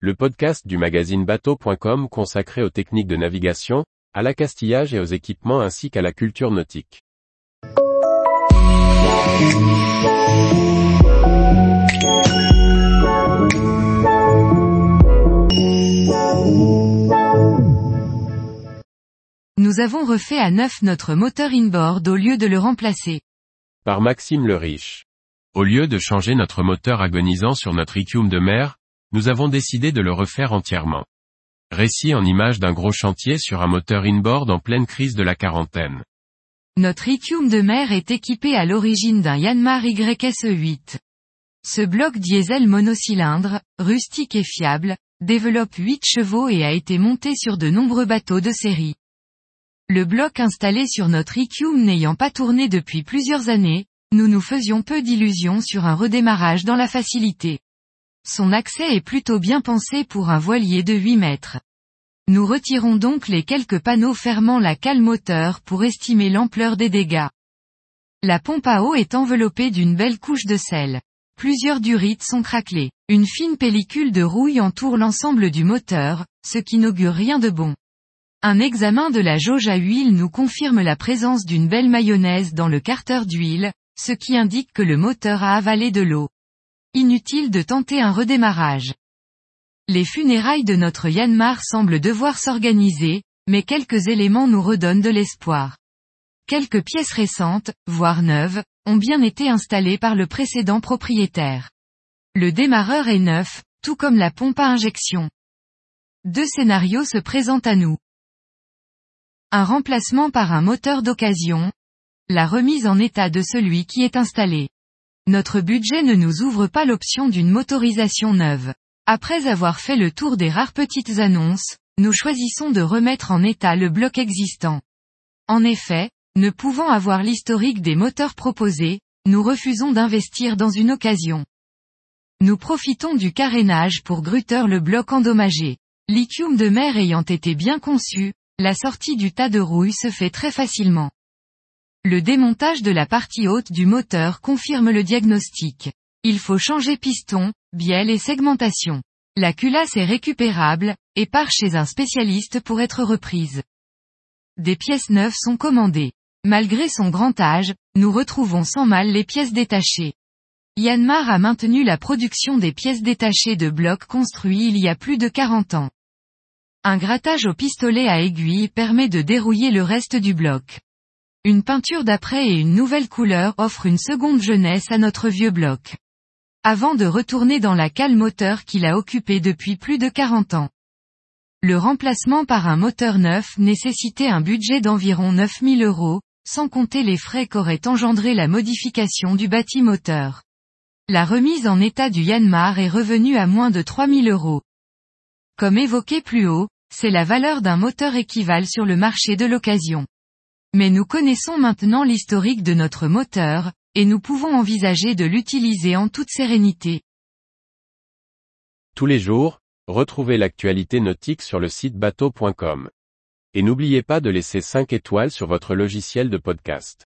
le podcast du magazine bateau.com consacré aux techniques de navigation, à l'accastillage et aux équipements ainsi qu'à la culture nautique. Nous avons refait à neuf notre moteur inboard au lieu de le remplacer. Par Maxime le Riche. Au lieu de changer notre moteur agonisant sur notre Icium de mer, nous avons décidé de le refaire entièrement. Récit en image d'un gros chantier sur un moteur inboard en pleine crise de la quarantaine. Notre Icium de mer est équipé à l'origine d'un Yanmar YSE8. Ce bloc diesel monocylindre, rustique et fiable, développe 8 chevaux et a été monté sur de nombreux bateaux de série. Le bloc installé sur notre Icium n'ayant pas tourné depuis plusieurs années, nous nous faisions peu d'illusions sur un redémarrage dans la facilité. Son accès est plutôt bien pensé pour un voilier de 8 mètres. Nous retirons donc les quelques panneaux fermant la cale moteur pour estimer l'ampleur des dégâts. La pompe à eau est enveloppée d'une belle couche de sel. Plusieurs durites sont craquelées. Une fine pellicule de rouille entoure l'ensemble du moteur, ce qui n'augure rien de bon. Un examen de la jauge à huile nous confirme la présence d'une belle mayonnaise dans le carter d'huile, ce qui indique que le moteur a avalé de l'eau. Inutile de tenter un redémarrage. Les funérailles de notre Yanmar semblent devoir s'organiser, mais quelques éléments nous redonnent de l'espoir. Quelques pièces récentes, voire neuves, ont bien été installées par le précédent propriétaire. Le démarreur est neuf, tout comme la pompe à injection. Deux scénarios se présentent à nous. Un remplacement par un moteur d'occasion, la remise en état de celui qui est installé. Notre budget ne nous ouvre pas l'option d'une motorisation neuve. Après avoir fait le tour des rares petites annonces, nous choisissons de remettre en état le bloc existant. En effet, ne pouvant avoir l'historique des moteurs proposés, nous refusons d'investir dans une occasion. Nous profitons du carénage pour grutter le bloc endommagé. L'Iquium de mer ayant été bien conçu, la sortie du tas de rouille se fait très facilement. Le démontage de la partie haute du moteur confirme le diagnostic. Il faut changer piston, bielle et segmentation. La culasse est récupérable, et part chez un spécialiste pour être reprise. Des pièces neuves sont commandées. Malgré son grand âge, nous retrouvons sans mal les pièces détachées. Yanmar a maintenu la production des pièces détachées de blocs construits il y a plus de 40 ans. Un grattage au pistolet à aiguille permet de dérouiller le reste du bloc. Une peinture d'après et une nouvelle couleur offrent une seconde jeunesse à notre vieux bloc. Avant de retourner dans la cale moteur qu'il a occupée depuis plus de 40 ans. Le remplacement par un moteur neuf nécessitait un budget d'environ 9000 euros, sans compter les frais qu'aurait engendré la modification du bâti moteur. La remise en état du Yanmar est revenue à moins de 3000 euros. Comme évoqué plus haut, c'est la valeur d'un moteur équivalent sur le marché de l'occasion. Mais nous connaissons maintenant l'historique de notre moteur, et nous pouvons envisager de l'utiliser en toute sérénité. Tous les jours, retrouvez l'actualité nautique sur le site bateau.com. Et n'oubliez pas de laisser 5 étoiles sur votre logiciel de podcast.